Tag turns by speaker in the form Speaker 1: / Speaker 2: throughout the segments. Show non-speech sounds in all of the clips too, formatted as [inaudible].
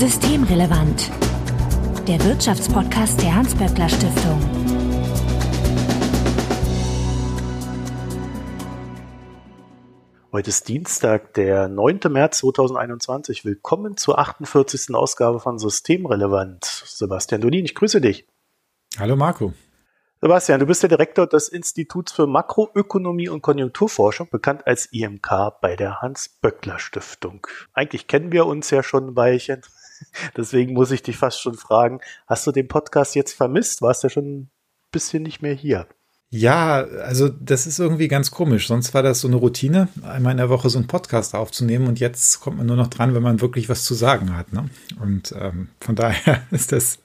Speaker 1: Systemrelevant. Der Wirtschaftspodcast der Hans-Böckler Stiftung.
Speaker 2: Heute ist Dienstag, der 9. März 2021. Willkommen zur 48. Ausgabe von Systemrelevant. Sebastian Dolin, ich grüße dich.
Speaker 3: Hallo Marco.
Speaker 2: Sebastian, du bist der Direktor des Instituts für Makroökonomie und Konjunkturforschung, bekannt als IMK bei der Hans-Böckler-Stiftung. Eigentlich kennen wir uns ja schon ein Weilchen. [laughs] Deswegen muss ich dich fast schon fragen, hast du den Podcast jetzt vermisst? Warst du schon ein bisschen nicht mehr hier?
Speaker 3: Ja, also das ist irgendwie ganz komisch. Sonst war das so eine Routine, einmal in der Woche so einen Podcast aufzunehmen und jetzt kommt man nur noch dran, wenn man wirklich was zu sagen hat. Ne? Und ähm, von daher [laughs] ist das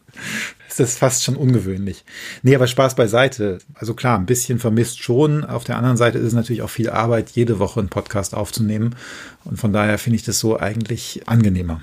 Speaker 3: ist das fast schon ungewöhnlich. Nee, aber Spaß beiseite. Also klar, ein bisschen vermisst schon. Auf der anderen Seite ist es natürlich auch viel Arbeit, jede Woche einen Podcast aufzunehmen. Und von daher finde ich das so eigentlich angenehmer.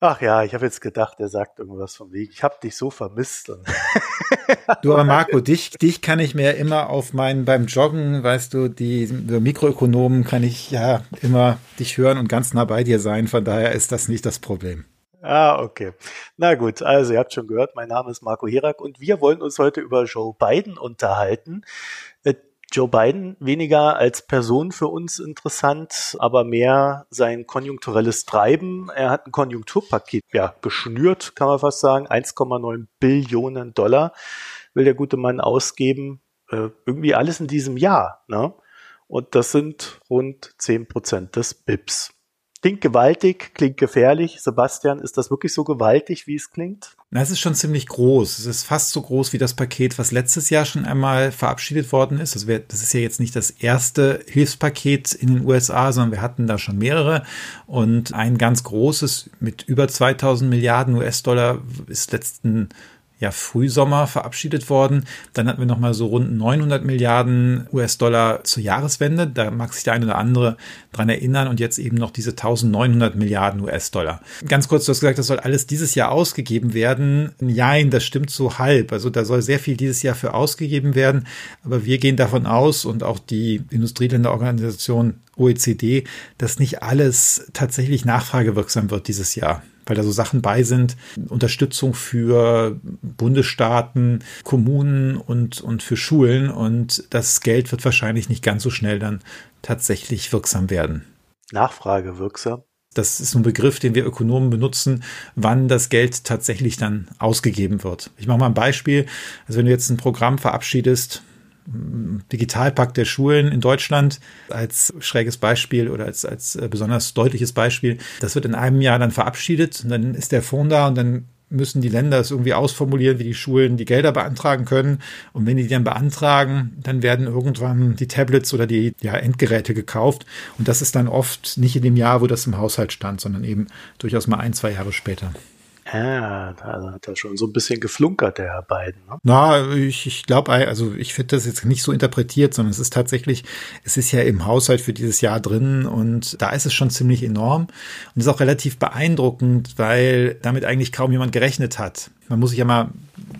Speaker 2: Ach ja, ich habe jetzt gedacht, er sagt irgendwas vom Weg. Ich habe dich so vermisst. [laughs]
Speaker 3: du, aber Marco, dich, dich kann ich mir immer auf meinen, beim Joggen, weißt du, die Mikroökonomen kann ich ja immer dich hören und ganz nah bei dir sein. Von daher ist das nicht das Problem.
Speaker 2: Ah, okay. Na gut, also ihr habt schon gehört, mein Name ist Marco Herak und wir wollen uns heute über Joe Biden unterhalten. Joe Biden weniger als Person für uns interessant, aber mehr sein konjunkturelles Treiben. Er hat ein Konjunkturpaket ja geschnürt, kann man fast sagen. 1,9 Billionen Dollar will der gute Mann ausgeben. Äh, irgendwie alles in diesem Jahr. Ne? Und das sind rund 10 Prozent des BIPs. Klingt gewaltig, klingt gefährlich. Sebastian, ist das wirklich so gewaltig, wie es klingt?
Speaker 3: Na, es ist schon ziemlich groß. Es ist fast so groß wie das Paket, was letztes Jahr schon einmal verabschiedet worden ist. Das, wär, das ist ja jetzt nicht das erste Hilfspaket in den USA, sondern wir hatten da schon mehrere. Und ein ganz großes mit über 2000 Milliarden US-Dollar ist letzten ja, Frühsommer verabschiedet worden. Dann hatten wir nochmal so rund 900 Milliarden US-Dollar zur Jahreswende. Da mag sich der eine oder andere dran erinnern. Und jetzt eben noch diese 1900 Milliarden US-Dollar. Ganz kurz, du hast gesagt, das soll alles dieses Jahr ausgegeben werden. Nein, das stimmt so halb. Also da soll sehr viel dieses Jahr für ausgegeben werden. Aber wir gehen davon aus und auch die Industrieländerorganisation OECD, dass nicht alles tatsächlich nachfragewirksam wird dieses Jahr weil da so Sachen bei sind, Unterstützung für Bundesstaaten, Kommunen und, und für Schulen. Und das Geld wird wahrscheinlich nicht ganz so schnell dann tatsächlich wirksam werden.
Speaker 2: Nachfrage wirksam?
Speaker 3: Das ist ein Begriff, den wir Ökonomen benutzen, wann das Geld tatsächlich dann ausgegeben wird. Ich mache mal ein Beispiel. Also wenn du jetzt ein Programm verabschiedest, Digitalpakt der Schulen in Deutschland als schräges Beispiel oder als, als äh, besonders deutliches Beispiel. Das wird in einem Jahr dann verabschiedet und dann ist der Fonds da und dann müssen die Länder es irgendwie ausformulieren, wie die Schulen die Gelder beantragen können. Und wenn die dann beantragen, dann werden irgendwann die Tablets oder die ja, Endgeräte gekauft. Und das ist dann oft nicht in dem Jahr, wo das im Haushalt stand, sondern eben durchaus mal ein, zwei Jahre später.
Speaker 2: Ja, da hat er schon so ein bisschen geflunkert, der Herr Biden. Ne?
Speaker 3: Na, ich, ich glaube, also ich finde das jetzt nicht so interpretiert, sondern es ist tatsächlich, es ist ja im Haushalt für dieses Jahr drin und da ist es schon ziemlich enorm und ist auch relativ beeindruckend, weil damit eigentlich kaum jemand gerechnet hat. Man muss sich ja mal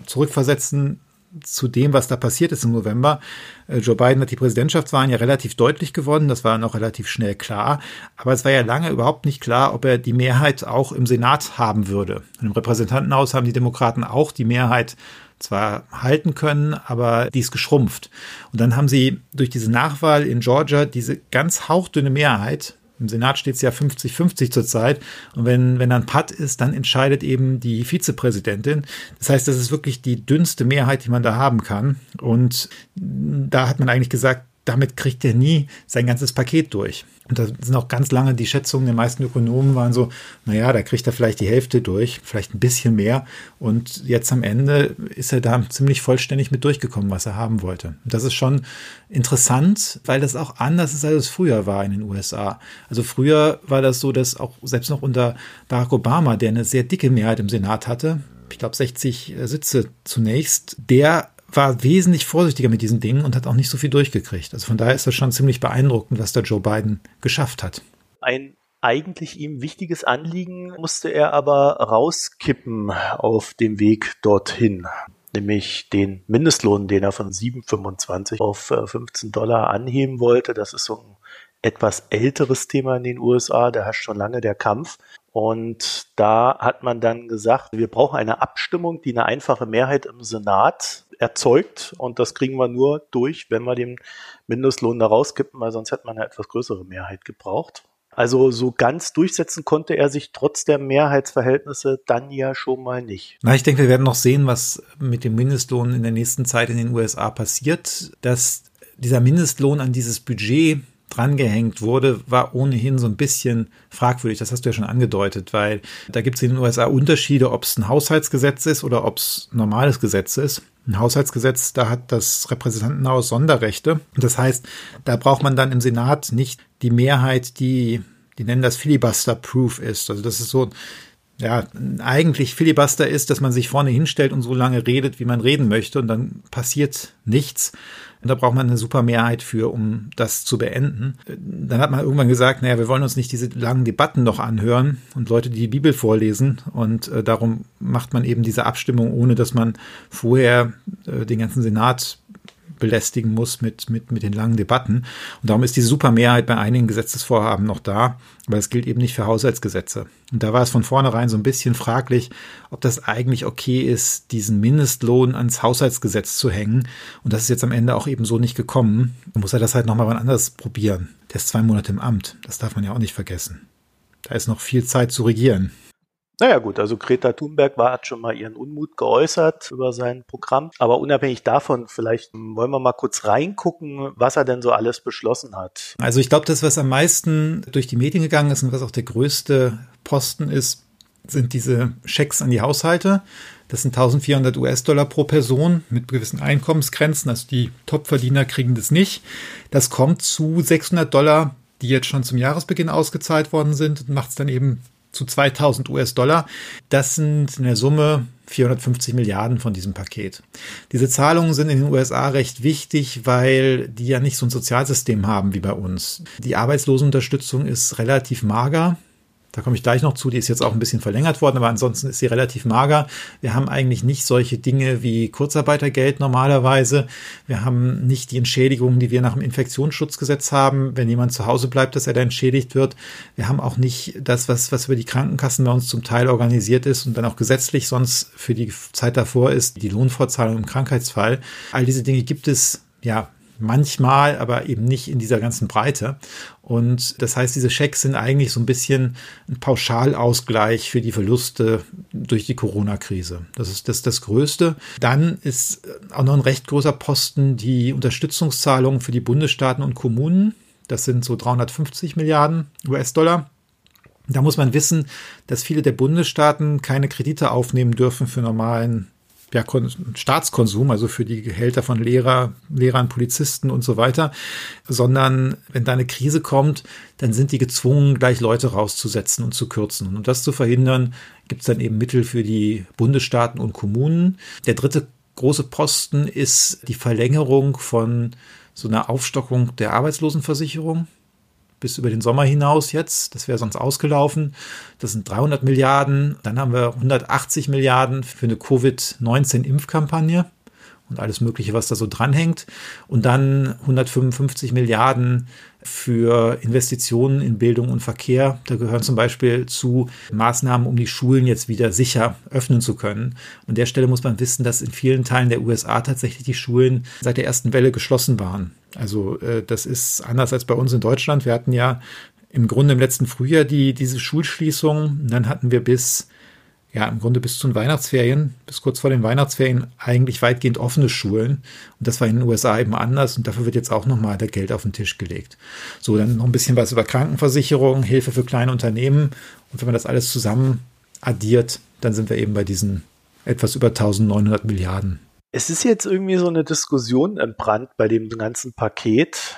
Speaker 3: zurückversetzen, zu dem, was da passiert ist im November. Äh, Joe Biden hat die Präsidentschaftswahlen ja relativ deutlich gewonnen, das war dann auch relativ schnell klar. Aber es war ja lange überhaupt nicht klar, ob er die Mehrheit auch im Senat haben würde. Im Repräsentantenhaus haben die Demokraten auch die Mehrheit zwar halten können, aber die ist geschrumpft. Und dann haben sie durch diese Nachwahl in Georgia diese ganz hauchdünne Mehrheit im Senat steht es ja 50-50 zurzeit. Und wenn, wenn dann Patt ist, dann entscheidet eben die Vizepräsidentin. Das heißt, das ist wirklich die dünnste Mehrheit, die man da haben kann. Und da hat man eigentlich gesagt, damit kriegt er nie sein ganzes Paket durch. Und da sind auch ganz lange die Schätzungen der meisten Ökonomen waren so, naja, da kriegt er vielleicht die Hälfte durch, vielleicht ein bisschen mehr. Und jetzt am Ende ist er da ziemlich vollständig mit durchgekommen, was er haben wollte. Und das ist schon interessant, weil das auch anders ist, als es früher war in den USA. Also früher war das so, dass auch selbst noch unter Barack Obama, der eine sehr dicke Mehrheit im Senat hatte, ich glaube 60 Sitze zunächst, der war wesentlich vorsichtiger mit diesen Dingen und hat auch nicht so viel durchgekriegt. Also von daher ist das schon ziemlich beeindruckend, was der Joe Biden geschafft hat.
Speaker 2: Ein eigentlich ihm wichtiges Anliegen musste er aber rauskippen auf dem Weg dorthin. Nämlich den Mindestlohn, den er von 7,25 auf 15 äh, Dollar anheben wollte. Das ist so ein etwas älteres Thema in den USA, da herrscht schon lange der Kampf. Und da hat man dann gesagt, wir brauchen eine Abstimmung, die eine einfache Mehrheit im Senat erzeugt. Und das kriegen wir nur durch, wenn wir den Mindestlohn da rauskippen, weil sonst hätte man eine etwas größere Mehrheit gebraucht. Also so ganz durchsetzen konnte er sich trotz der Mehrheitsverhältnisse dann ja schon mal nicht.
Speaker 3: Na, ich denke, wir werden noch sehen, was mit dem Mindestlohn in der nächsten Zeit in den USA passiert. Dass dieser Mindestlohn an dieses Budget drangehängt wurde, war ohnehin so ein bisschen fragwürdig. Das hast du ja schon angedeutet, weil da gibt es in den USA Unterschiede, ob es ein Haushaltsgesetz ist oder ob es normales Gesetz ist. Ein Haushaltsgesetz, da hat das Repräsentantenhaus Sonderrechte. Das heißt, da braucht man dann im Senat nicht die Mehrheit, die, die nennen das Filibuster-proof ist. Also das ist so, ja, eigentlich Filibuster ist, dass man sich vorne hinstellt und so lange redet, wie man reden möchte und dann passiert nichts. Und da braucht man eine super Mehrheit für, um das zu beenden. Dann hat man irgendwann gesagt, naja, wir wollen uns nicht diese langen Debatten noch anhören und Leute, die die Bibel vorlesen. Und äh, darum macht man eben diese Abstimmung, ohne dass man vorher äh, den ganzen Senat belästigen muss mit, mit, mit den langen Debatten. Und darum ist die Supermehrheit bei einigen Gesetzesvorhaben noch da, aber es gilt eben nicht für Haushaltsgesetze. Und da war es von vornherein so ein bisschen fraglich, ob das eigentlich okay ist, diesen Mindestlohn ans Haushaltsgesetz zu hängen. Und das ist jetzt am Ende auch eben so nicht gekommen. Dann muss er das halt nochmal wann anders probieren. Der ist zwei Monate im Amt. Das darf man ja auch nicht vergessen. Da ist noch viel Zeit zu regieren.
Speaker 2: Naja gut, also Greta Thunberg war, hat schon mal ihren Unmut geäußert über sein Programm. Aber unabhängig davon, vielleicht wollen wir mal kurz reingucken, was er denn so alles beschlossen hat.
Speaker 3: Also ich glaube, das, was am meisten durch die Medien gegangen ist und was auch der größte Posten ist, sind diese Schecks an die Haushalte. Das sind 1400 US-Dollar pro Person mit gewissen Einkommensgrenzen. Also die Topverdiener kriegen das nicht. Das kommt zu 600 Dollar, die jetzt schon zum Jahresbeginn ausgezahlt worden sind und macht es dann eben zu 2000 US-Dollar. Das sind in der Summe 450 Milliarden von diesem Paket. Diese Zahlungen sind in den USA recht wichtig, weil die ja nicht so ein Sozialsystem haben wie bei uns. Die Arbeitslosenunterstützung ist relativ mager. Da komme ich gleich noch zu. Die ist jetzt auch ein bisschen verlängert worden, aber ansonsten ist sie relativ mager. Wir haben eigentlich nicht solche Dinge wie Kurzarbeitergeld normalerweise. Wir haben nicht die Entschädigungen, die wir nach dem Infektionsschutzgesetz haben, wenn jemand zu Hause bleibt, dass er da entschädigt wird. Wir haben auch nicht das, was, was über die Krankenkassen bei uns zum Teil organisiert ist und dann auch gesetzlich sonst für die Zeit davor ist, die Lohnfortzahlung im Krankheitsfall. All diese Dinge gibt es ja manchmal, aber eben nicht in dieser ganzen Breite. Und das heißt, diese Schecks sind eigentlich so ein bisschen ein Pauschalausgleich für die Verluste durch die Corona-Krise. Das ist das, das Größte. Dann ist auch noch ein recht großer Posten die Unterstützungszahlungen für die Bundesstaaten und Kommunen. Das sind so 350 Milliarden US-Dollar. Da muss man wissen, dass viele der Bundesstaaten keine Kredite aufnehmen dürfen für normalen ja, Staatskonsum, also für die Gehälter von Lehrer, Lehrern, Polizisten und so weiter, sondern wenn da eine Krise kommt, dann sind die gezwungen, gleich Leute rauszusetzen und zu kürzen. Und um das zu verhindern, gibt es dann eben Mittel für die Bundesstaaten und Kommunen. Der dritte große Posten ist die Verlängerung von so einer Aufstockung der Arbeitslosenversicherung bis über den Sommer hinaus jetzt. Das wäre sonst ausgelaufen. Das sind 300 Milliarden. Dann haben wir 180 Milliarden für eine Covid-19-Impfkampagne und alles Mögliche, was da so dranhängt. Und dann 155 Milliarden für Investitionen in Bildung und Verkehr. Da gehören zum Beispiel zu Maßnahmen, um die Schulen jetzt wieder sicher öffnen zu können. An der Stelle muss man wissen, dass in vielen Teilen der USA tatsächlich die Schulen seit der ersten Welle geschlossen waren. Also äh, das ist anders als bei uns in Deutschland. Wir hatten ja im Grunde im letzten Frühjahr die, diese Schulschließung. Dann hatten wir bis ja, im Grunde bis zu den Weihnachtsferien, bis kurz vor den Weihnachtsferien eigentlich weitgehend offene Schulen. Und das war in den USA eben anders und dafür wird jetzt auch nochmal der Geld auf den Tisch gelegt. So, dann noch ein bisschen was über Krankenversicherung, Hilfe für kleine Unternehmen. Und wenn man das alles zusammen addiert, dann sind wir eben bei diesen etwas über 1900 Milliarden.
Speaker 2: Es ist jetzt irgendwie so eine Diskussion entbrannt bei dem ganzen Paket,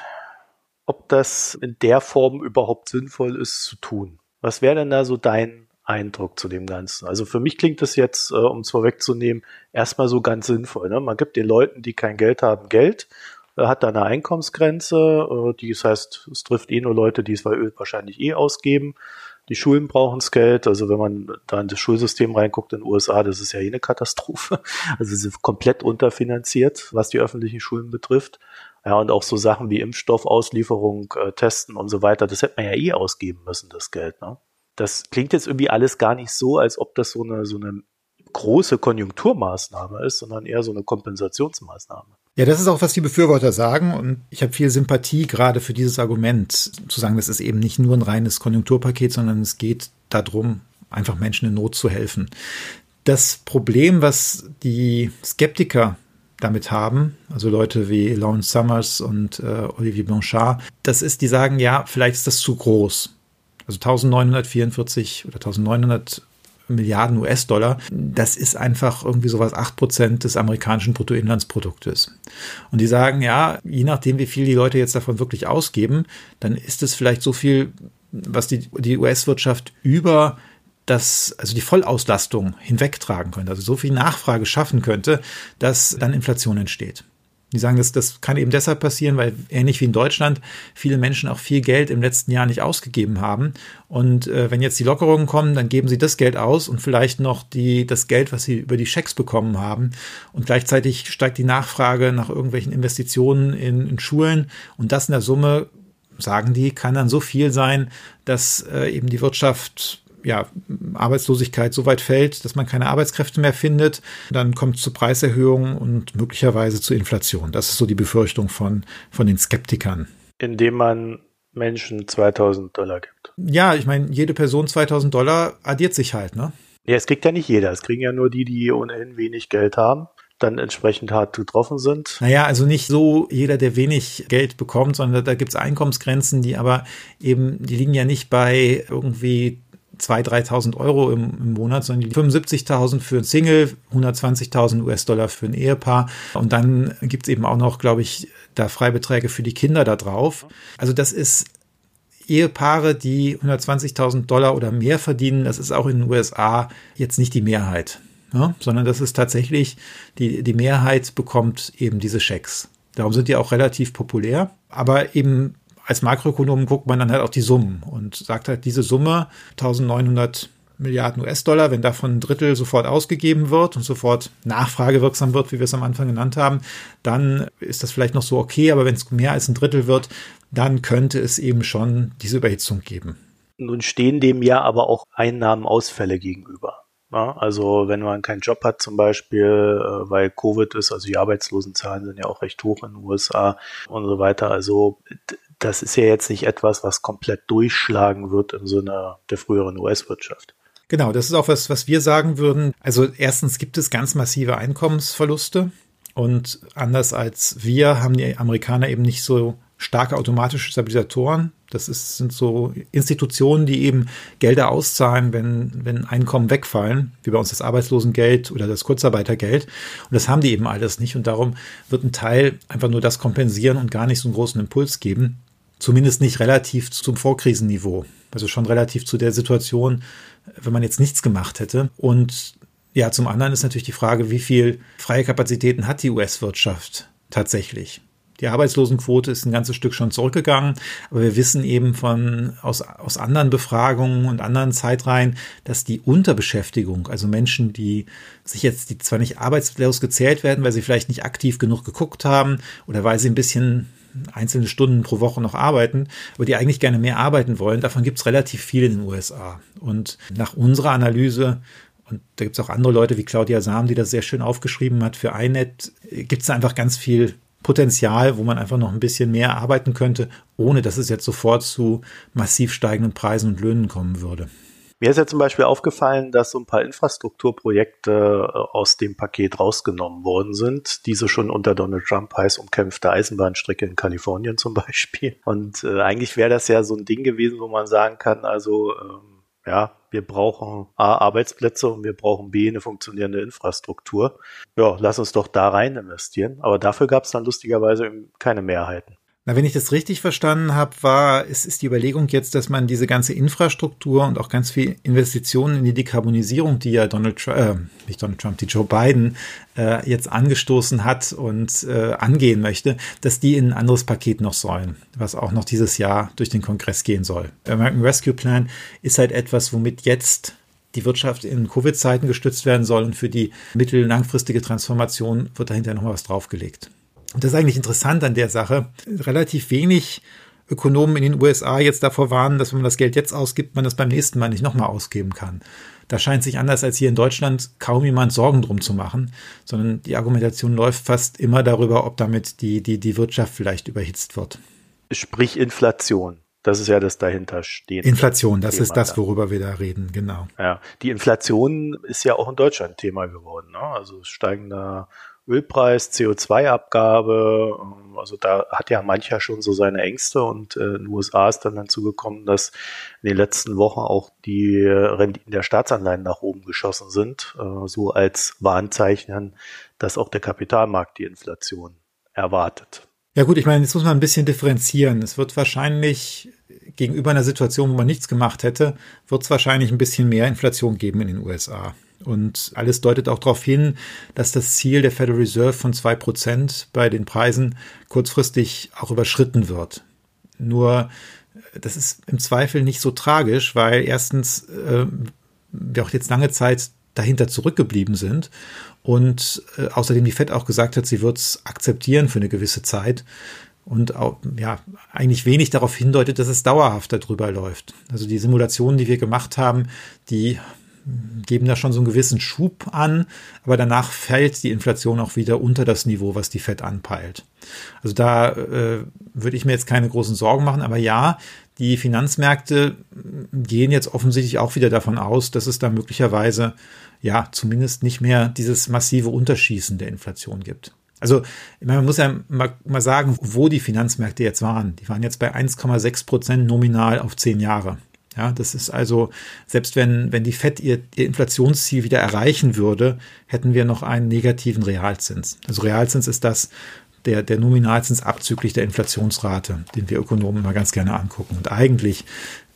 Speaker 2: ob das in der Form überhaupt sinnvoll ist zu tun. Was wäre denn da so dein Eindruck zu dem Ganzen. Also für mich klingt das jetzt, äh, um es vorwegzunehmen, erstmal so ganz sinnvoll. Ne? Man gibt den Leuten, die kein Geld haben, Geld, äh, hat da eine Einkommensgrenze, äh, die das heißt, es trifft eh nur Leute, die es wahrscheinlich eh ausgeben. Die Schulen brauchen das Geld. Also wenn man da in das Schulsystem reinguckt in den USA, das ist ja eh eine Katastrophe. [laughs] Also sie sind komplett unterfinanziert, was die öffentlichen Schulen betrifft. Ja, und auch so Sachen wie Impfstoffauslieferung, äh, Testen und so weiter, das hätte man ja eh ausgeben müssen, das Geld. Ne? Das klingt jetzt irgendwie alles gar nicht so, als ob das so eine, so eine große Konjunkturmaßnahme ist, sondern eher so eine Kompensationsmaßnahme.
Speaker 3: Ja, das ist auch, was die Befürworter sagen. Und ich habe viel Sympathie gerade für dieses Argument, zu sagen, das ist eben nicht nur ein reines Konjunkturpaket, sondern es geht darum, einfach Menschen in Not zu helfen. Das Problem, was die Skeptiker damit haben, also Leute wie Lawrence Summers und äh, Olivier Blanchard, das ist, die sagen, ja, vielleicht ist das zu groß. Also 1944 oder 1900 Milliarden US-Dollar, das ist einfach irgendwie sowas 8% des amerikanischen Bruttoinlandsproduktes. Und die sagen, ja, je nachdem, wie viel die Leute jetzt davon wirklich ausgeben, dann ist es vielleicht so viel, was die, die US-Wirtschaft über das, also die Vollauslastung hinwegtragen könnte, also so viel Nachfrage schaffen könnte, dass dann Inflation entsteht. Die sagen, das, das kann eben deshalb passieren, weil ähnlich wie in Deutschland viele Menschen auch viel Geld im letzten Jahr nicht ausgegeben haben. Und äh, wenn jetzt die Lockerungen kommen, dann geben sie das Geld aus und vielleicht noch die, das Geld, was sie über die Schecks bekommen haben. Und gleichzeitig steigt die Nachfrage nach irgendwelchen Investitionen in, in Schulen. Und das in der Summe, sagen die, kann dann so viel sein, dass äh, eben die Wirtschaft ja, Arbeitslosigkeit so weit fällt, dass man keine Arbeitskräfte mehr findet, dann kommt es zu Preiserhöhungen und möglicherweise zu Inflation. Das ist so die Befürchtung von, von den Skeptikern.
Speaker 2: Indem man Menschen 2000 Dollar gibt.
Speaker 3: Ja, ich meine, jede Person 2000 Dollar addiert sich halt, ne?
Speaker 2: Ja, es kriegt ja nicht jeder. Es kriegen ja nur die, die ohnehin wenig Geld haben dann entsprechend hart getroffen sind.
Speaker 3: Naja, also nicht so jeder, der wenig Geld bekommt, sondern da gibt es Einkommensgrenzen, die aber eben, die liegen ja nicht bei irgendwie 2.000, 3.000 Euro im, im Monat, sondern 75.000 für ein Single, 120.000 US-Dollar für ein Ehepaar. Und dann gibt's eben auch noch, glaube ich, da Freibeträge für die Kinder da drauf. Also das ist Ehepaare, die 120.000 Dollar oder mehr verdienen, das ist auch in den USA jetzt nicht die Mehrheit, ne? sondern das ist tatsächlich, die, die Mehrheit bekommt eben diese Schecks. Darum sind die auch relativ populär. Aber eben als Makroökonom guckt man dann halt auch die Summen und sagt halt, diese Summe 1900 Milliarden US-Dollar, wenn davon ein Drittel sofort ausgegeben wird und sofort nachfragewirksam wird, wie wir es am Anfang genannt haben, dann ist das vielleicht noch so okay, aber wenn es mehr als ein Drittel wird, dann könnte es eben schon diese Überhitzung geben.
Speaker 2: Nun stehen dem ja aber auch Einnahmenausfälle gegenüber. Ja, also wenn man keinen Job hat zum Beispiel, äh, weil Covid ist, also die Arbeitslosenzahlen sind ja auch recht hoch in den USA und so weiter. Also das ist ja jetzt nicht etwas, was komplett durchschlagen wird im Sinne der früheren US-Wirtschaft.
Speaker 3: Genau, das ist auch was, was wir sagen würden. Also erstens gibt es ganz massive Einkommensverluste und anders als wir haben die Amerikaner eben nicht so starke automatische Stabilisatoren. Das ist, sind so Institutionen, die eben Gelder auszahlen, wenn, wenn Einkommen wegfallen, wie bei uns das Arbeitslosengeld oder das Kurzarbeitergeld. Und das haben die eben alles nicht. Und darum wird ein Teil einfach nur das kompensieren und gar nicht so einen großen Impuls geben. Zumindest nicht relativ zum Vorkrisenniveau. Also schon relativ zu der Situation, wenn man jetzt nichts gemacht hätte. Und ja, zum anderen ist natürlich die Frage, wie viel freie Kapazitäten hat die US-Wirtschaft tatsächlich? Die Arbeitslosenquote ist ein ganzes Stück schon zurückgegangen, aber wir wissen eben von aus, aus anderen Befragungen und anderen Zeitreihen, dass die Unterbeschäftigung, also Menschen, die sich jetzt, die zwar nicht arbeitslos gezählt werden, weil sie vielleicht nicht aktiv genug geguckt haben oder weil sie ein bisschen einzelne Stunden pro Woche noch arbeiten, aber die eigentlich gerne mehr arbeiten wollen. Davon gibt es relativ viel in den USA. Und nach unserer Analyse und da gibt es auch andere Leute wie Claudia Sam, die das sehr schön aufgeschrieben hat. Für iNet gibt es einfach ganz viel Potenzial, wo man einfach noch ein bisschen mehr arbeiten könnte, ohne dass es jetzt sofort zu massiv steigenden Preisen und Löhnen kommen würde.
Speaker 2: Mir ist ja zum Beispiel aufgefallen, dass so ein paar Infrastrukturprojekte äh, aus dem Paket rausgenommen worden sind. Diese schon unter Donald Trump heiß umkämpfte Eisenbahnstrecke in Kalifornien zum [laughs] Beispiel. Und äh, eigentlich wäre das ja so ein Ding gewesen, wo man sagen kann, also ähm, ja, wir brauchen A, Arbeitsplätze und wir brauchen B, eine funktionierende Infrastruktur. Ja, lass uns doch da rein investieren. Aber dafür gab es dann lustigerweise keine Mehrheiten.
Speaker 3: Na, wenn ich das richtig verstanden habe, war, es ist die Überlegung jetzt, dass man diese ganze Infrastruktur und auch ganz viel Investitionen in die Dekarbonisierung, die ja Donald Trump, äh, nicht Donald Trump, die Joe Biden äh, jetzt angestoßen hat und äh, angehen möchte, dass die in ein anderes Paket noch sollen, was auch noch dieses Jahr durch den Kongress gehen soll. Der American Rescue Plan ist halt etwas, womit jetzt die Wirtschaft in Covid-Zeiten gestützt werden soll und für die mittel- langfristige Transformation wird dahinter noch was draufgelegt. Und das ist eigentlich interessant an der Sache. Relativ wenig Ökonomen in den USA jetzt davor warnen, dass wenn man das Geld jetzt ausgibt, man das beim nächsten Mal nicht nochmal ausgeben kann. Da scheint sich anders als hier in Deutschland kaum jemand Sorgen drum zu machen, sondern die Argumentation läuft fast immer darüber, ob damit die, die, die Wirtschaft vielleicht überhitzt wird.
Speaker 2: Sprich Inflation. Das ist ja das dahinter stehen.
Speaker 3: Inflation, das Thema ist das, worüber wir da reden, genau.
Speaker 2: Ja, die Inflation ist ja auch in Deutschland Thema geworden. Ne? Also steigender Ölpreis, CO2-Abgabe, ähm, also da hat ja mancher schon so seine Ängste und äh, in den USA ist dann dazu gekommen, dass in den letzten Wochen auch die Renditen der Staatsanleihen nach oben geschossen sind, äh, so als Warnzeichen, dass auch der Kapitalmarkt die Inflation erwartet.
Speaker 3: Ja gut, ich meine, jetzt muss man ein bisschen differenzieren. Es wird wahrscheinlich gegenüber einer Situation, wo man nichts gemacht hätte, wird es wahrscheinlich ein bisschen mehr Inflation geben in den USA. Und alles deutet auch darauf hin, dass das Ziel der Federal Reserve von zwei Prozent bei den Preisen kurzfristig auch überschritten wird. Nur, das ist im Zweifel nicht so tragisch, weil erstens äh, wir auch jetzt lange Zeit dahinter zurückgeblieben sind und äh, außerdem die Fed auch gesagt hat, sie wird es akzeptieren für eine gewisse Zeit und auch, ja, eigentlich wenig darauf hindeutet, dass es dauerhaft darüber läuft. Also die Simulationen, die wir gemacht haben, die geben da schon so einen gewissen Schub an, aber danach fällt die Inflation auch wieder unter das Niveau, was die Fed anpeilt. Also da äh, würde ich mir jetzt keine großen Sorgen machen, aber ja, die Finanzmärkte gehen jetzt offensichtlich auch wieder davon aus, dass es da möglicherweise ja zumindest nicht mehr dieses massive Unterschießen der Inflation gibt. Also man muss ja mal, mal sagen, wo die Finanzmärkte jetzt waren. Die waren jetzt bei 1,6 Prozent nominal auf zehn Jahre. Ja, das ist also, selbst wenn, wenn die FED ihr, ihr Inflationsziel wieder erreichen würde, hätten wir noch einen negativen Realzins. Also Realzins ist das, der, der Nominalzins abzüglich der Inflationsrate, den wir Ökonomen mal ganz gerne angucken. Und eigentlich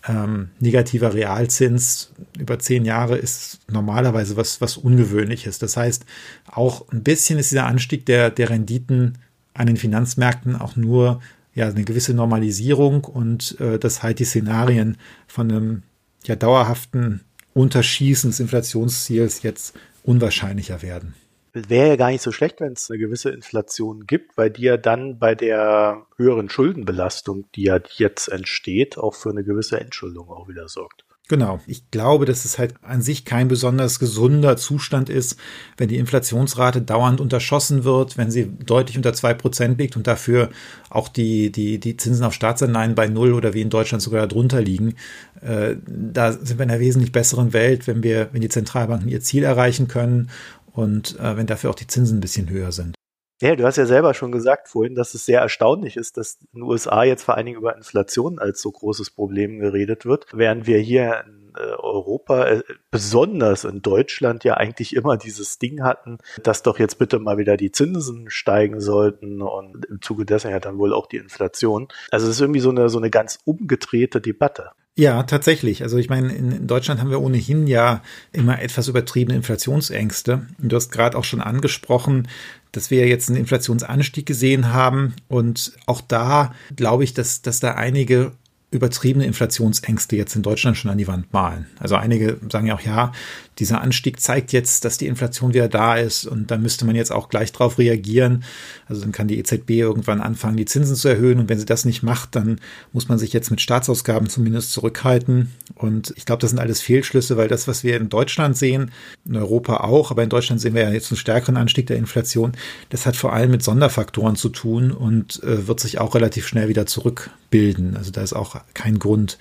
Speaker 3: ähm, negativer Realzins über zehn Jahre ist normalerweise was, was Ungewöhnliches. Das heißt, auch ein bisschen ist dieser Anstieg der, der Renditen an den Finanzmärkten auch nur ja eine gewisse Normalisierung und äh, dass halt die Szenarien von einem ja dauerhaften Unterschießen des Inflationsziels jetzt unwahrscheinlicher werden.
Speaker 2: Wäre ja gar nicht so schlecht, wenn es eine gewisse Inflation gibt, weil die ja dann bei der höheren Schuldenbelastung, die ja jetzt entsteht, auch für eine gewisse Entschuldung auch wieder sorgt.
Speaker 3: Genau. Ich glaube, dass es halt an sich kein besonders gesunder Zustand ist, wenn die Inflationsrate dauernd unterschossen wird, wenn sie deutlich unter zwei Prozent liegt und dafür auch die, die, die Zinsen auf Staatsanleihen bei Null oder wie in Deutschland sogar darunter liegen. Äh, da sind wir in einer wesentlich besseren Welt, wenn wir, wenn die Zentralbanken ihr Ziel erreichen können und äh, wenn dafür auch die Zinsen ein bisschen höher sind.
Speaker 2: Ja, du hast ja selber schon gesagt vorhin, dass es sehr erstaunlich ist, dass in den USA jetzt vor allen Dingen über Inflation als so großes Problem geredet wird, während wir hier in äh, Europa, äh, besonders in Deutschland ja eigentlich immer dieses Ding hatten, dass doch jetzt bitte mal wieder die Zinsen steigen sollten und im Zuge dessen ja dann wohl auch die Inflation. Also es ist irgendwie so eine, so eine ganz umgedrehte Debatte.
Speaker 3: Ja, tatsächlich. Also ich meine, in Deutschland haben wir ohnehin ja immer etwas übertriebene Inflationsängste. Du hast gerade auch schon angesprochen, dass wir jetzt einen Inflationsanstieg gesehen haben. Und auch da glaube ich, dass, dass da einige übertriebene Inflationsängste jetzt in Deutschland schon an die Wand malen. Also einige sagen ja auch, ja, dieser Anstieg zeigt jetzt, dass die Inflation wieder da ist und da müsste man jetzt auch gleich drauf reagieren. Also dann kann die EZB irgendwann anfangen, die Zinsen zu erhöhen und wenn sie das nicht macht, dann muss man sich jetzt mit Staatsausgaben zumindest zurückhalten. Und ich glaube, das sind alles Fehlschlüsse, weil das, was wir in Deutschland sehen, in Europa auch, aber in Deutschland sehen wir ja jetzt einen stärkeren Anstieg der Inflation, das hat vor allem mit Sonderfaktoren zu tun und äh, wird sich auch relativ schnell wieder zurückbilden. Also da ist auch kein Grund,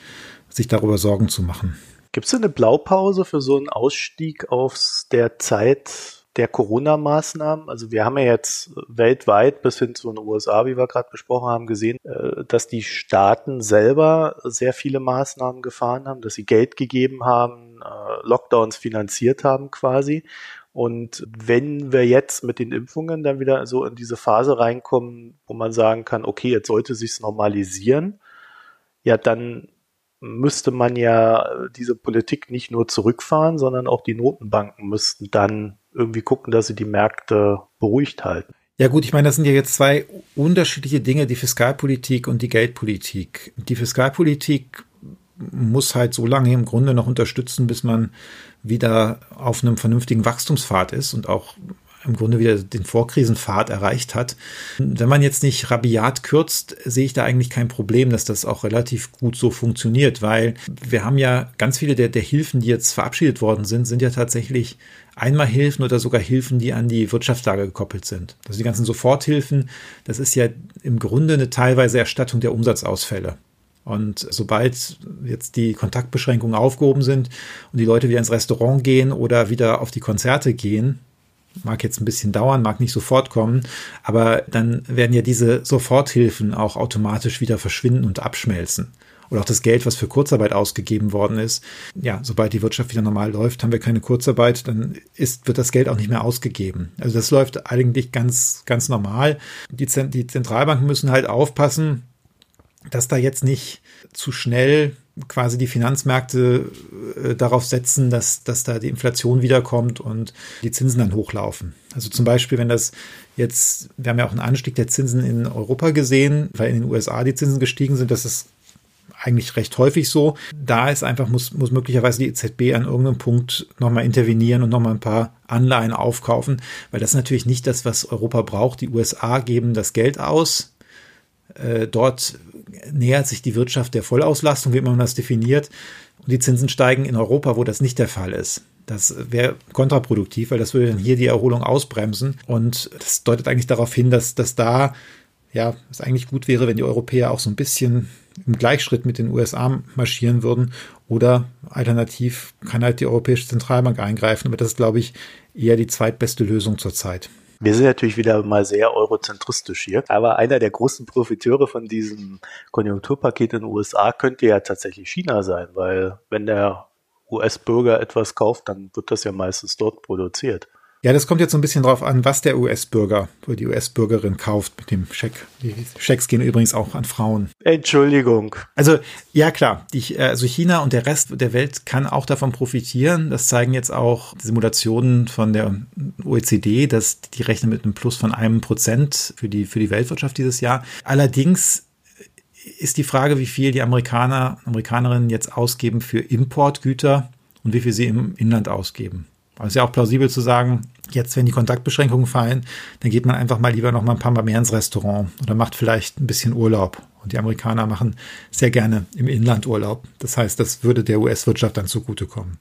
Speaker 3: sich darüber Sorgen zu machen.
Speaker 2: Gibt es eine Blaupause für so einen Ausstieg aus der Zeit der Corona-Maßnahmen? Also wir haben ja jetzt weltweit bis hin zu den USA, wie wir gerade besprochen haben, gesehen, äh, dass die Staaten selber sehr viele Maßnahmen gefahren haben, dass sie Geld gegeben haben, äh, Lockdowns finanziert haben quasi. Und wenn wir jetzt mit den Impfungen dann wieder so in diese Phase reinkommen, wo man sagen kann, okay, jetzt sollte sich's normalisieren, ja, dann müsste man ja diese Politik nicht nur zurückfahren, sondern auch die Notenbanken müssten dann irgendwie gucken, dass sie die Märkte beruhigt halten.
Speaker 3: Ja gut, ich meine, das sind ja jetzt zwei unterschiedliche Dinge, die Fiskalpolitik und die Geldpolitik. Die Fiskalpolitik muss halt so lange im Grunde noch unterstützen, bis man wieder auf einem vernünftigen Wachstumspfad ist und auch im Grunde wieder den Vorkrisenpfad erreicht hat. Wenn man jetzt nicht rabiat kürzt, sehe ich da eigentlich kein Problem, dass das auch relativ gut so funktioniert, weil wir haben ja ganz viele der, der Hilfen, die jetzt verabschiedet worden sind, sind ja tatsächlich Einmalhilfen oder sogar Hilfen, die an die Wirtschaftslage gekoppelt sind. Also die ganzen Soforthilfen, das ist ja im Grunde eine teilweise Erstattung der Umsatzausfälle. Und sobald jetzt die Kontaktbeschränkungen aufgehoben sind und die Leute wieder ins Restaurant gehen oder wieder auf die Konzerte gehen, mag jetzt ein bisschen dauern, mag nicht sofort kommen, aber dann werden ja diese Soforthilfen auch automatisch wieder verschwinden und abschmelzen. Oder auch das Geld, was für Kurzarbeit ausgegeben worden ist. Ja, sobald die Wirtschaft wieder normal läuft, haben wir keine Kurzarbeit, dann ist, wird das Geld auch nicht mehr ausgegeben. Also das läuft eigentlich ganz, ganz normal. Die, die Zentralbanken müssen halt aufpassen, dass da jetzt nicht zu schnell quasi die Finanzmärkte äh, darauf setzen, dass, dass da die Inflation wiederkommt und die Zinsen dann hochlaufen. Also zum Beispiel, wenn das jetzt, wir haben ja auch einen Anstieg der Zinsen in Europa gesehen, weil in den USA die Zinsen gestiegen sind, das ist eigentlich recht häufig so. Da ist einfach, muss, muss möglicherweise die EZB an irgendeinem Punkt nochmal intervenieren und nochmal ein paar Anleihen aufkaufen, weil das ist natürlich nicht das, was Europa braucht. Die USA geben das Geld aus. Äh, dort nähert sich die Wirtschaft der Vollauslastung, wie man das definiert. Und die Zinsen steigen in Europa, wo das nicht der Fall ist. Das wäre kontraproduktiv, weil das würde dann hier die Erholung ausbremsen. Und das deutet eigentlich darauf hin, dass, dass da, ja, es eigentlich gut wäre, wenn die Europäer auch so ein bisschen im Gleichschritt mit den USA marschieren würden. Oder alternativ kann halt die Europäische Zentralbank eingreifen. Aber das ist, glaube ich, eher die zweitbeste Lösung zurzeit.
Speaker 2: Wir sind natürlich wieder mal sehr eurozentristisch hier, aber einer der großen Profiteure von diesem Konjunkturpaket in den USA könnte ja tatsächlich China sein, weil wenn der US-Bürger etwas kauft, dann wird das ja meistens dort produziert.
Speaker 3: Ja, das kommt jetzt so ein bisschen drauf an, was der US-Bürger oder die US-Bürgerin kauft mit dem Scheck. Die Schecks gehen übrigens auch an Frauen.
Speaker 2: Entschuldigung.
Speaker 3: Also, ja klar, die, also China und der Rest der Welt kann auch davon profitieren. Das zeigen jetzt auch Simulationen von der OECD, dass die rechnen mit einem Plus von einem Prozent für die, für die Weltwirtschaft dieses Jahr. Allerdings ist die Frage, wie viel die Amerikaner, Amerikanerinnen jetzt ausgeben für Importgüter und wie viel sie im Inland ausgeben. Aber es ist ja auch plausibel zu sagen, jetzt, wenn die Kontaktbeschränkungen fallen, dann geht man einfach mal lieber noch mal ein paar Mal mehr ins Restaurant oder macht vielleicht ein bisschen Urlaub. Und die Amerikaner machen sehr gerne im Inland Urlaub. Das heißt, das würde der US-Wirtschaft dann zugutekommen.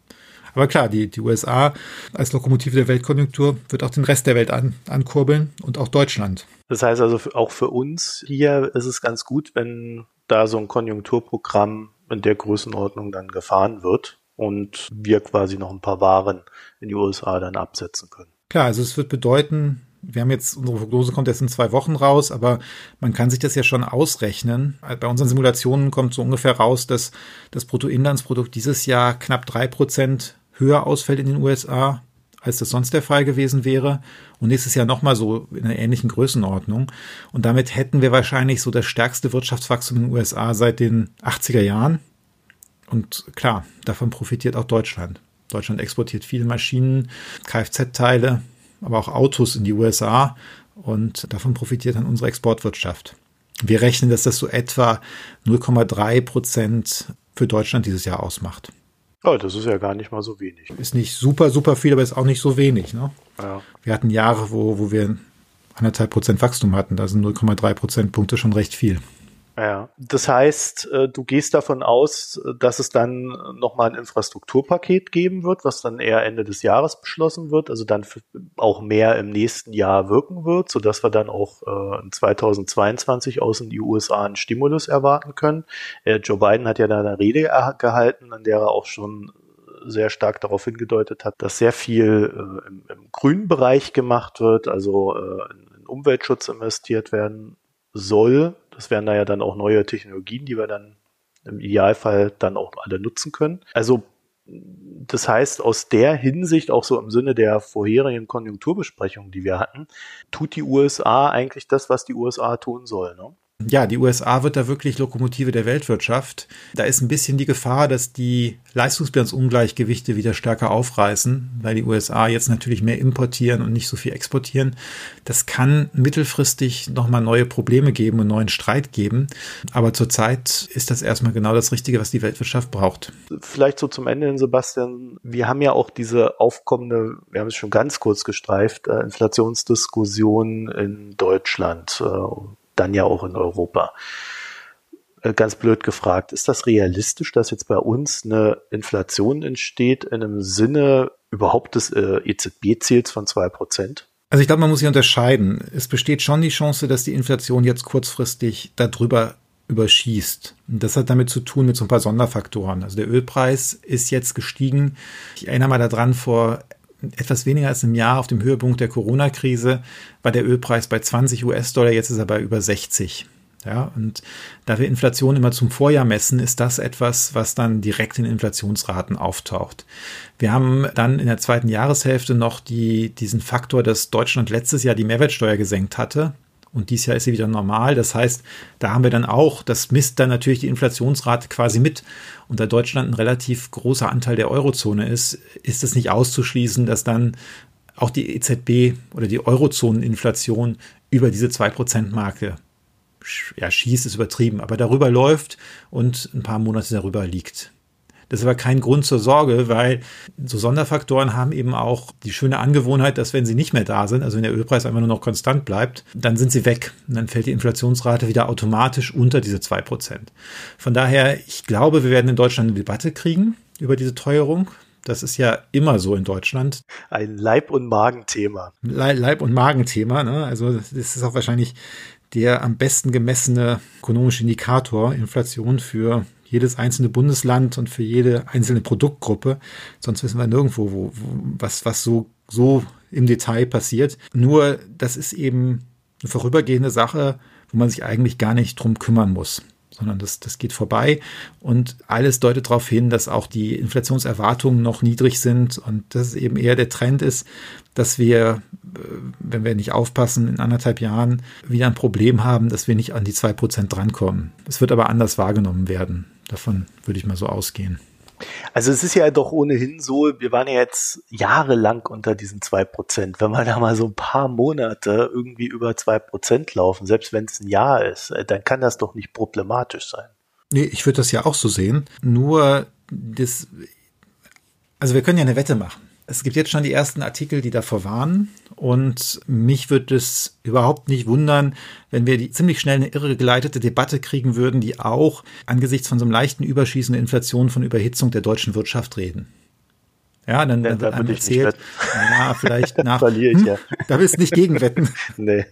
Speaker 3: Aber klar, die, die USA als Lokomotive der Weltkonjunktur wird auch den Rest der Welt an, ankurbeln und auch Deutschland.
Speaker 2: Das heißt also auch für uns hier ist es ganz gut, wenn da so ein Konjunkturprogramm in der Größenordnung dann gefahren wird und wir quasi noch ein paar Waren in die USA dann absetzen können.
Speaker 3: Klar, also es wird bedeuten, wir haben jetzt, unsere Prognose kommt erst in zwei Wochen raus, aber man kann sich das ja schon ausrechnen. Bei unseren Simulationen kommt so ungefähr raus, dass das Bruttoinlandsprodukt dieses Jahr knapp drei Prozent höher ausfällt in den USA, als das sonst der Fall gewesen wäre. Und nächstes Jahr nochmal so in einer ähnlichen Größenordnung. Und damit hätten wir wahrscheinlich so das stärkste Wirtschaftswachstum in den USA seit den 80er Jahren. Und klar, davon profitiert auch Deutschland. Deutschland exportiert viele Maschinen, Kfz-Teile, aber auch Autos in die USA und davon profitiert dann unsere Exportwirtschaft. Wir rechnen, dass das so etwa 0,3 Prozent für Deutschland dieses Jahr ausmacht.
Speaker 2: Oh, das ist ja gar nicht mal so wenig.
Speaker 3: Ist nicht super, super viel, aber ist auch nicht so wenig. Ne? Ja. Wir hatten Jahre, wo, wo wir anderthalb Prozent Wachstum hatten. Da sind 0,3 Prozentpunkte schon recht viel.
Speaker 2: Ja, das heißt, äh, du gehst davon aus, dass es dann nochmal ein Infrastrukturpaket geben wird, was dann eher Ende des Jahres beschlossen wird, also dann auch mehr im nächsten Jahr wirken wird, sodass wir dann auch äh, 2022 aus in die USA einen Stimulus erwarten können. Äh, Joe Biden hat ja da eine Rede gehalten, an der er auch schon sehr stark darauf hingedeutet hat, dass sehr viel äh, im, grünen Bereich gemacht wird, also äh, in Umweltschutz investiert werden soll das wären da ja dann auch neue Technologien, die wir dann im Idealfall dann auch alle nutzen können. Also das heißt, aus der Hinsicht, auch so im Sinne der vorherigen Konjunkturbesprechung, die wir hatten, tut die USA eigentlich das, was die USA tun soll. Ne?
Speaker 3: Ja, die USA wird da wirklich Lokomotive der Weltwirtschaft. Da ist ein bisschen die Gefahr, dass die Leistungsbilanzungleichgewichte wieder stärker aufreißen, weil die USA jetzt natürlich mehr importieren und nicht so viel exportieren. Das kann mittelfristig nochmal neue Probleme geben und neuen Streit geben. Aber zurzeit ist das erstmal genau das Richtige, was die Weltwirtschaft braucht.
Speaker 2: Vielleicht so zum Ende Sebastian. Wir haben ja auch diese aufkommende, wir haben es schon ganz kurz gestreift, äh, Inflationsdiskussion in Deutschland, äh, dann ja auch in Europa. Äh, ganz blöd gefragt, ist das realistisch, dass jetzt bei uns eine Inflation entsteht in einem Sinne überhaupt des äh, EZB-Ziels von zwei Prozent?
Speaker 3: Also ich glaube, man muss hier unterscheiden. Es besteht schon die Chance, dass die Inflation jetzt kurzfristig darüber überschießt. Das hat damit zu tun mit so ein paar Sonderfaktoren. Also der Ölpreis ist jetzt gestiegen. Ich erinnere mal daran, vor etwas weniger als einem Jahr auf dem Höhepunkt der Corona-Krise war der Ölpreis bei 20 US-Dollar, jetzt ist er bei über 60. Ja, und da wir Inflation immer zum Vorjahr messen, ist das etwas, was dann direkt in Inflationsraten auftaucht. Wir haben dann in der zweiten Jahreshälfte noch die, diesen Faktor, dass Deutschland letztes Jahr die Mehrwertsteuer gesenkt hatte. Und dieses Jahr ist sie wieder normal. Das heißt, da haben wir dann auch, das misst dann natürlich die Inflationsrate quasi mit. Und da Deutschland ein relativ großer Anteil der Eurozone ist, ist es nicht auszuschließen, dass dann auch die EZB oder die Eurozoneninflation über diese 2%-Marke ja, schießt, ist übertrieben, aber darüber läuft und ein paar Monate darüber liegt. Das ist aber kein Grund zur Sorge, weil so Sonderfaktoren haben eben auch die schöne Angewohnheit, dass wenn sie nicht mehr da sind, also wenn der Ölpreis einfach nur noch konstant bleibt, dann sind sie weg. Und dann fällt die Inflationsrate wieder automatisch unter diese zwei Prozent. Von daher, ich glaube, wir werden in Deutschland eine Debatte kriegen über diese Teuerung. Das ist ja immer so in Deutschland.
Speaker 2: Ein Leib- und Magenthema.
Speaker 3: Leib- und Magenthema. Ne? Also das ist auch wahrscheinlich der am besten gemessene ökonomische Indikator Inflation für jedes einzelne Bundesland und für jede einzelne Produktgruppe. Sonst wissen wir nirgendwo, wo, wo, was, was so, so im Detail passiert. Nur, das ist eben eine vorübergehende Sache, wo man sich eigentlich gar nicht drum kümmern muss sondern das, das geht vorbei. Und alles deutet darauf hin, dass auch die Inflationserwartungen noch niedrig sind und dass es eben eher der Trend ist, dass wir, äh, wenn wir nicht aufpassen, in anderthalb Jahren wieder ein Problem haben, dass wir nicht an die zwei Prozent drankommen. Es wird aber anders wahrgenommen werden. Davon würde ich mal so ausgehen.
Speaker 2: Also es ist ja doch ohnehin so, wir waren ja jetzt jahrelang unter diesen zwei Prozent. Wenn wir da mal so ein paar Monate irgendwie über zwei Prozent laufen, selbst wenn es ein Jahr ist, äh, dann kann das doch nicht problematisch sein.
Speaker 3: Nee, ich würde das ja auch so sehen. Nur das, also wir können ja eine Wette machen. Es gibt jetzt schon die ersten Artikel, die davor warnen. Und mich würde es überhaupt nicht wundern, wenn wir die ziemlich schnell eine irregeleitete Debatte kriegen würden, die auch angesichts von so einem leichten Überschießen der Inflation von Überhitzung der deutschen Wirtschaft reden. Ja, dann, dann wird einem erzählt, ja, vielleicht [laughs] nach, Verliere ich ja. Hm, da willst du nicht gegenwetten. nee.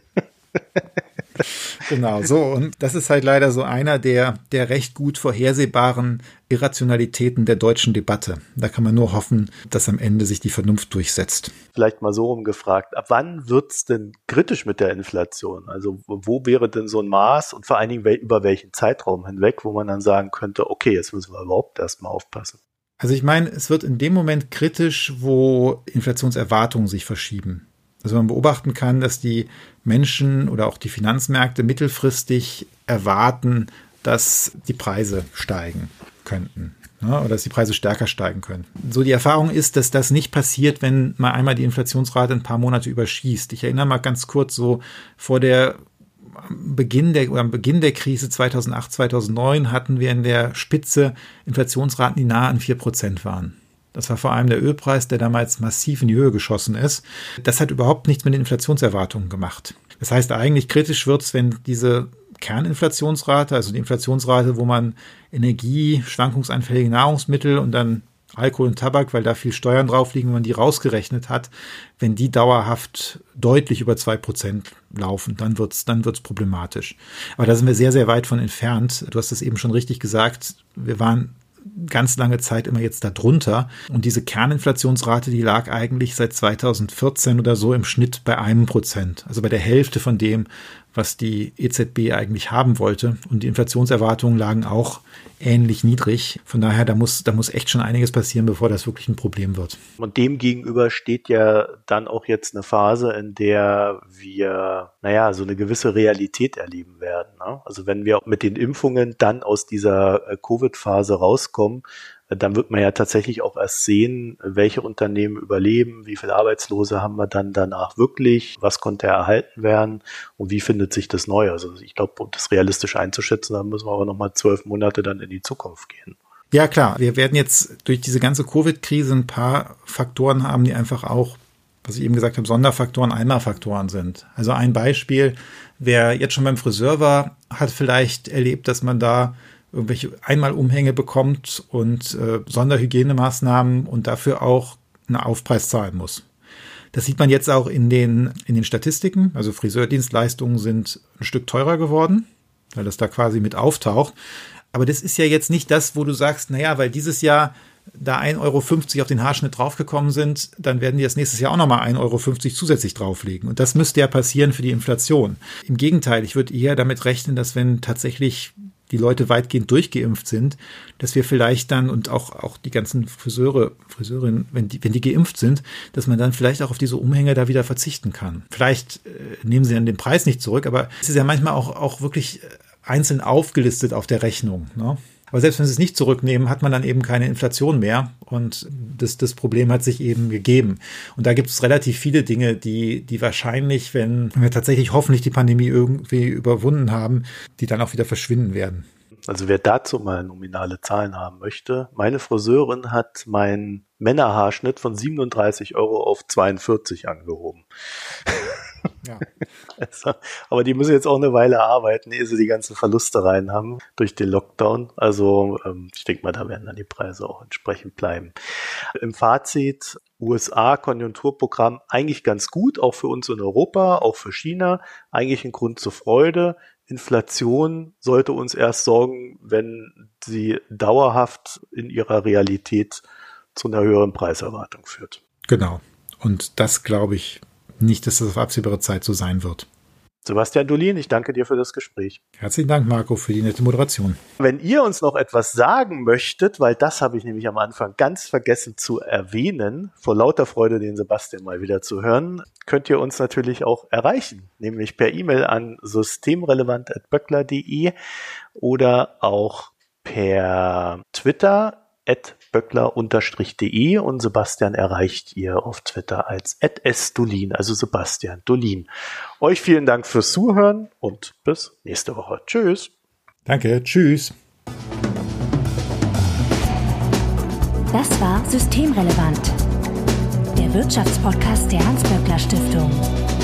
Speaker 3: [laughs] [laughs] genau, so. Und das ist halt leider so einer der, der recht gut vorhersehbaren Irrationalitäten der deutschen Debatte. Da kann man nur hoffen, dass am Ende sich die Vernunft durchsetzt.
Speaker 2: Vielleicht mal so rumgefragt. Ab wann wird's denn kritisch mit der Inflation? Also wo wäre denn so ein Maß und vor allen Dingen über welchen Zeitraum hinweg, wo man dann sagen könnte, okay, jetzt müssen wir überhaupt erstmal aufpassen?
Speaker 3: Also ich meine, es wird in dem Moment kritisch, wo Inflationserwartungen sich verschieben. Also man beobachten kann, dass die Menschen oder auch die Finanzmärkte mittelfristig erwarten, dass die Preise steigen könnten ne, oder dass die Preise stärker steigen können. So die Erfahrung ist, dass das nicht passiert, wenn mal einmal die Inflationsrate ein paar Monate überschießt. Ich erinnere mal ganz kurz so vor der Beginn der, oder am Beginn der Krise 2008, 2009 hatten wir in der Spitze Inflationsraten, die nahe an vier Prozent waren. Das war vor allem der Ölpreis, der damals massiv in die Höhe geschossen ist. Das hat überhaupt nichts mit den Inflationserwartungen gemacht. Das heißt, eigentlich kritisch wird es, wenn diese Kerninflationsrate, also die Inflationsrate, wo man Energie, schwankungsanfällige Nahrungsmittel und dann Alkohol und Tabak, weil da viel Steuern drauf liegen, wenn man die rausgerechnet hat, wenn die dauerhaft deutlich über zwei Prozent laufen, dann wird's, dann wird's problematisch. Aber da sind wir sehr, sehr weit von entfernt. Du hast es eben schon richtig gesagt. Wir waren ganz lange Zeit immer jetzt darunter. Und diese Kerninflationsrate, die lag eigentlich seit 2014 oder so im Schnitt bei einem Prozent. Also bei der Hälfte von dem, was die EZB eigentlich haben wollte. Und die Inflationserwartungen lagen auch ähnlich niedrig. Von daher, da muss, da muss echt schon einiges passieren, bevor das wirklich ein Problem wird.
Speaker 2: Und dem gegenüber steht ja dann auch jetzt eine Phase, in der wir, naja, so eine gewisse Realität erleben werden. Ne? Also wenn wir mit den Impfungen dann aus dieser äh, Covid-Phase rauskommen, dann wird man ja tatsächlich auch erst sehen, welche Unternehmen überleben, wie viele Arbeitslose haben wir dann danach wirklich, was konnte erhalten werden und wie findet sich das neu. Also ich glaube, um das realistisch einzuschätzen, da müssen wir aber nochmal zwölf Monate dann in die Zukunft gehen.
Speaker 3: Ja, klar. Wir werden jetzt durch diese ganze Covid-Krise ein paar Faktoren haben, die einfach auch, was ich eben gesagt habe, Sonderfaktoren, Einmalfaktoren sind. Also ein Beispiel, wer jetzt schon beim Friseur war, hat vielleicht erlebt, dass man da irgendwelche Einmalumhänge bekommt und äh, Sonderhygienemaßnahmen und dafür auch einen Aufpreis zahlen muss. Das sieht man jetzt auch in den, in den Statistiken. Also Friseurdienstleistungen sind ein Stück teurer geworden, weil das da quasi mit auftaucht. Aber das ist ja jetzt nicht das, wo du sagst, naja, weil dieses Jahr da 1,50 Euro auf den Haarschnitt draufgekommen sind, dann werden die das nächstes Jahr auch nochmal 1,50 Euro zusätzlich drauflegen. Und das müsste ja passieren für die Inflation. Im Gegenteil, ich würde eher damit rechnen, dass wenn tatsächlich die Leute weitgehend durchgeimpft sind, dass wir vielleicht dann und auch, auch die ganzen Friseure, Friseurinnen, wenn die, wenn die geimpft sind, dass man dann vielleicht auch auf diese Umhänge da wieder verzichten kann. Vielleicht äh, nehmen sie dann den Preis nicht zurück, aber es ist ja manchmal auch, auch wirklich äh, einzeln aufgelistet auf der Rechnung. Ne? Aber selbst wenn sie es nicht zurücknehmen, hat man dann eben keine Inflation mehr. Und das, das Problem hat sich eben gegeben. Und da gibt es relativ viele Dinge, die, die wahrscheinlich, wenn wir tatsächlich hoffentlich die Pandemie irgendwie überwunden haben, die dann auch wieder verschwinden werden.
Speaker 2: Also wer dazu mal nominale Zahlen haben möchte, meine Friseurin hat meinen Männerhaarschnitt von 37 Euro auf 42 angehoben. Ja. [laughs] Also, aber die müssen jetzt auch eine Weile arbeiten, ehe sie die ganzen Verluste rein haben durch den Lockdown. Also ähm, ich denke mal, da werden dann die Preise auch entsprechend bleiben. Im Fazit, USA-Konjunkturprogramm eigentlich ganz gut, auch für uns in Europa, auch für China. Eigentlich ein Grund zur Freude. Inflation sollte uns erst sorgen, wenn sie dauerhaft in ihrer Realität zu einer höheren Preiserwartung führt.
Speaker 3: Genau. Und das, glaube ich, nicht, dass das auf absehbare Zeit so sein wird.
Speaker 2: Sebastian Dolin, ich danke dir für das Gespräch.
Speaker 3: Herzlichen Dank, Marco, für die nette Moderation.
Speaker 2: Wenn ihr uns noch etwas sagen möchtet, weil das habe ich nämlich am Anfang ganz vergessen zu erwähnen, vor lauter Freude, den Sebastian mal wieder zu hören, könnt ihr uns natürlich auch erreichen, nämlich per E-Mail an systemrelevant.böckler.de oder auch per Twitter böckler-de und Sebastian erreicht ihr auf Twitter als @sdolin, also Sebastian Dolin. Euch vielen Dank fürs Zuhören und bis nächste Woche. Tschüss.
Speaker 3: Danke, tschüss.
Speaker 1: Das war Systemrelevant, der Wirtschaftspodcast der Hans-Böckler Stiftung.